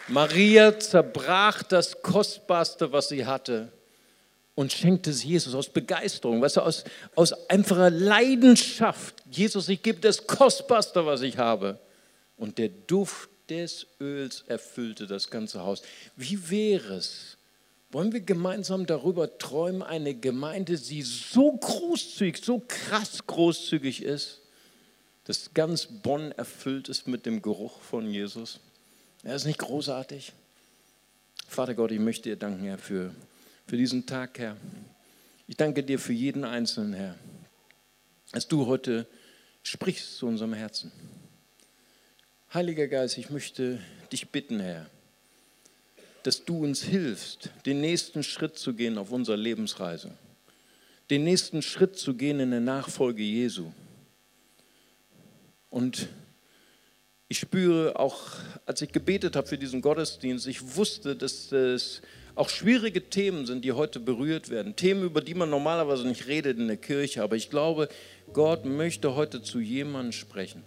Maria zerbrach das Kostbarste, was sie hatte und schenkte es Jesus aus Begeisterung, weißt du, aus, aus einfacher Leidenschaft. Jesus, ich gebe das Kostbarste, was ich habe. Und der Duft des Öls erfüllte das ganze Haus. Wie wäre es? Wollen wir gemeinsam darüber träumen, eine Gemeinde, die so großzügig, so krass großzügig ist, dass ganz Bonn erfüllt ist mit dem Geruch von Jesus? Er ist nicht großartig. Vater Gott, ich möchte dir danken, Herr, für, für diesen Tag, Herr. Ich danke dir für jeden Einzelnen, Herr, dass du heute sprichst zu unserem Herzen. Heiliger Geist, ich möchte dich bitten, Herr, dass du uns hilfst, den nächsten Schritt zu gehen auf unserer Lebensreise, den nächsten Schritt zu gehen in der Nachfolge Jesu. Und ich spüre auch, als ich gebetet habe für diesen Gottesdienst, ich wusste, dass es auch schwierige Themen sind, die heute berührt werden. Themen, über die man normalerweise nicht redet in der Kirche. Aber ich glaube, Gott möchte heute zu jemandem sprechen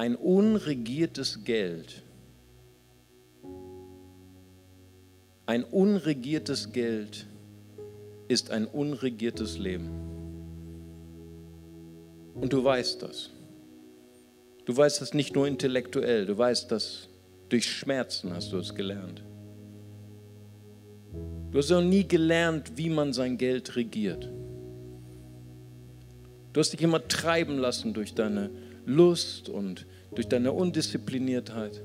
ein unregiertes Geld, ein unregiertes Geld ist ein unregiertes Leben. Und du weißt das. Du weißt das nicht nur intellektuell, du weißt das durch Schmerzen hast du es gelernt. Du hast auch nie gelernt, wie man sein Geld regiert. Du hast dich immer treiben lassen durch deine Lust und durch deine Undiszipliniertheit.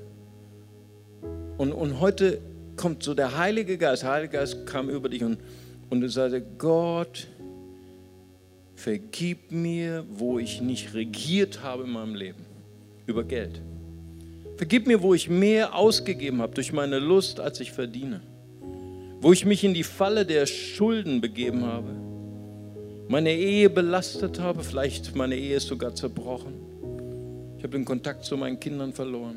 Und, und heute kommt so der Heilige Geist, der Heilige Geist kam über dich und, und sagst, Gott, vergib mir, wo ich nicht regiert habe in meinem Leben, über Geld. Vergib mir, wo ich mehr ausgegeben habe durch meine Lust, als ich verdiene. Wo ich mich in die Falle der Schulden begeben habe. Meine Ehe belastet habe, vielleicht meine Ehe ist sogar zerbrochen ich habe den Kontakt zu meinen Kindern verloren.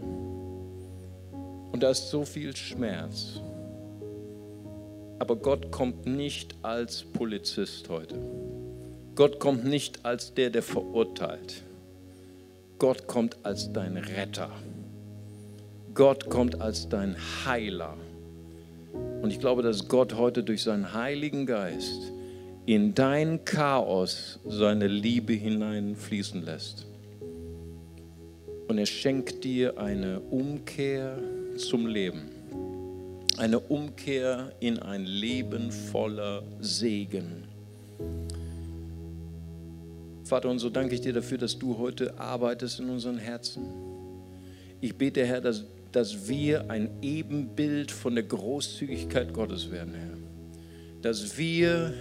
Und da ist so viel Schmerz. Aber Gott kommt nicht als Polizist heute. Gott kommt nicht als der, der verurteilt. Gott kommt als dein Retter. Gott kommt als dein Heiler. Und ich glaube, dass Gott heute durch seinen Heiligen Geist in dein Chaos seine Liebe hineinfließen lässt. Und er schenkt dir eine Umkehr zum Leben. Eine Umkehr in ein Leben voller Segen. Vater, und so danke ich dir dafür, dass du heute arbeitest in unseren Herzen. Ich bete, Herr, dass, dass wir ein Ebenbild von der Großzügigkeit Gottes werden, Herr. Dass wir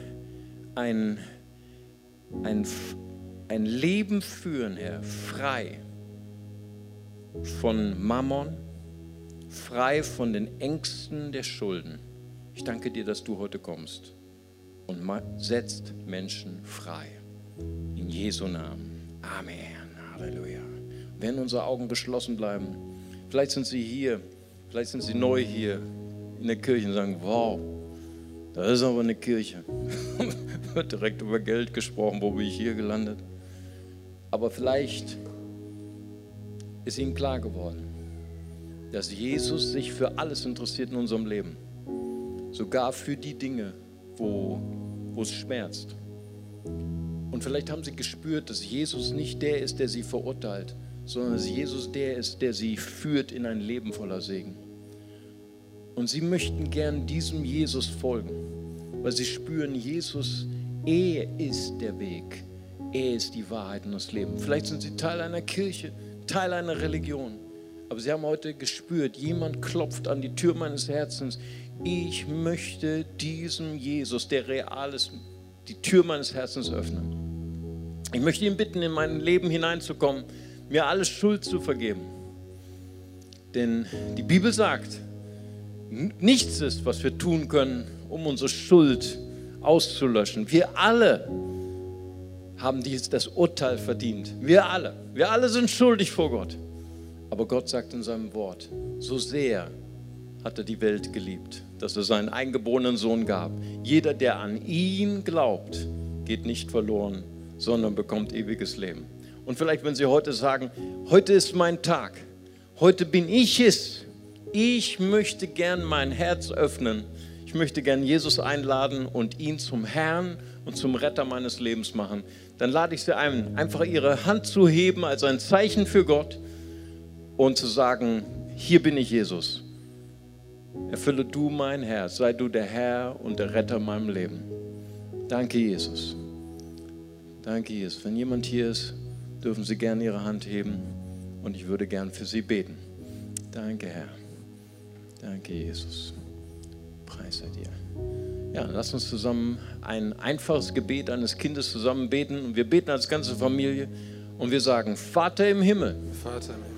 ein, ein, ein Leben führen, Herr, frei von Mammon, frei von den Ängsten der Schulden. Ich danke dir, dass du heute kommst und setzt Menschen frei. In Jesu Namen. Amen. Halleluja. Wenn unsere Augen geschlossen bleiben, vielleicht sind sie hier, vielleicht sind sie neu hier in der Kirche und sagen, wow, da ist aber eine Kirche. Wird direkt über Geld gesprochen, wo bin ich hier gelandet? Aber vielleicht ist ihnen klar geworden, dass Jesus sich für alles interessiert in unserem Leben. Sogar für die Dinge, wo, wo es schmerzt. Und vielleicht haben sie gespürt, dass Jesus nicht der ist, der sie verurteilt, sondern dass Jesus der ist, der sie führt in ein Leben voller Segen. Und sie möchten gern diesem Jesus folgen, weil sie spüren, Jesus, er ist der Weg, er ist die Wahrheit und das Leben. Vielleicht sind sie Teil einer Kirche, Teil einer Religion. Aber sie haben heute gespürt, jemand klopft an die Tür meines Herzens. Ich möchte diesem Jesus, der real ist, die Tür meines Herzens öffnen. Ich möchte ihn bitten, in mein Leben hineinzukommen, mir alles Schuld zu vergeben. Denn die Bibel sagt, nichts ist, was wir tun können, um unsere Schuld auszulöschen. Wir alle haben dies das Urteil verdient. Wir alle. Wir alle sind schuldig vor Gott. Aber Gott sagt in seinem Wort, so sehr hat er die Welt geliebt, dass er seinen eingeborenen Sohn gab. Jeder, der an ihn glaubt, geht nicht verloren, sondern bekommt ewiges Leben. Und vielleicht, wenn Sie heute sagen, heute ist mein Tag, heute bin ich es, ich möchte gern mein Herz öffnen, ich möchte gern Jesus einladen und ihn zum Herrn und zum Retter meines Lebens machen, dann lade ich Sie ein, einfach Ihre Hand zu heben als ein Zeichen für Gott und zu sagen, hier bin ich Jesus. Erfülle du mein Herz, sei du der Herr und der Retter in meinem Leben. Danke, Jesus. Danke, Jesus. Wenn jemand hier ist, dürfen Sie gerne Ihre Hand heben und ich würde gern für Sie beten. Danke, Herr. Danke, Jesus. Preis sei dir. Ja, lass uns zusammen ein einfaches Gebet eines Kindes zusammen beten und wir beten als ganze Familie und wir sagen, Vater im Himmel. Vater im Himmel.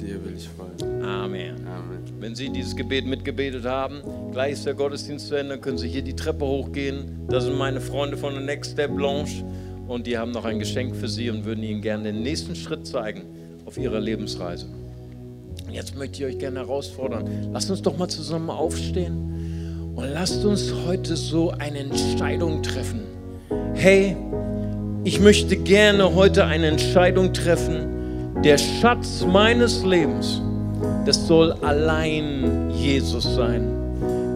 Dir will ich folgen. Amen. Amen. Wenn Sie dieses Gebet mitgebetet haben, gleich ist der Gottesdienst zu Ende, können Sie hier die Treppe hochgehen. Das sind meine Freunde von der Next Step Blanche und die haben noch ein Geschenk für Sie und würden Ihnen gerne den nächsten Schritt zeigen auf Ihrer Lebensreise. Jetzt möchte ich euch gerne herausfordern. Lasst uns doch mal zusammen aufstehen und lasst uns heute so eine Entscheidung treffen. Hey, ich möchte gerne heute eine Entscheidung treffen. Der Schatz meines Lebens, das soll allein Jesus sein.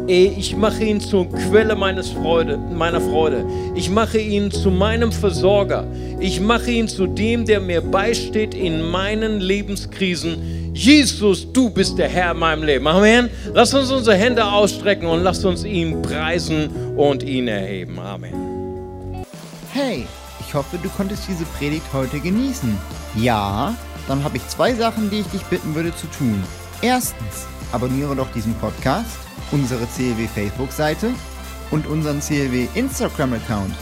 Ich mache ihn zur Quelle meines Freude, meiner Freude. Ich mache ihn zu meinem Versorger. Ich mache ihn zu dem, der mir beisteht in meinen Lebenskrisen. Jesus, du bist der Herr in meinem Leben. Amen. Lass uns unsere Hände ausstrecken und lass uns ihn preisen und ihn erheben. Amen. Hey, ich hoffe, du konntest diese Predigt heute genießen. Ja, dann habe ich zwei Sachen, die ich dich bitten würde zu tun. Erstens, abonniere doch diesen Podcast, unsere CLW Facebook-Seite und unseren CLW Instagram-Account.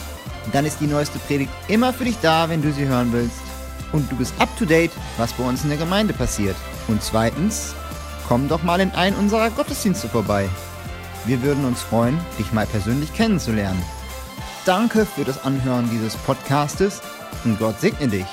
Dann ist die neueste Predigt immer für dich da, wenn du sie hören willst. Und du bist up to date, was bei uns in der Gemeinde passiert. Und zweitens, komm doch mal in einen unserer Gottesdienste vorbei. Wir würden uns freuen, dich mal persönlich kennenzulernen. Danke für das Anhören dieses Podcastes und Gott segne dich.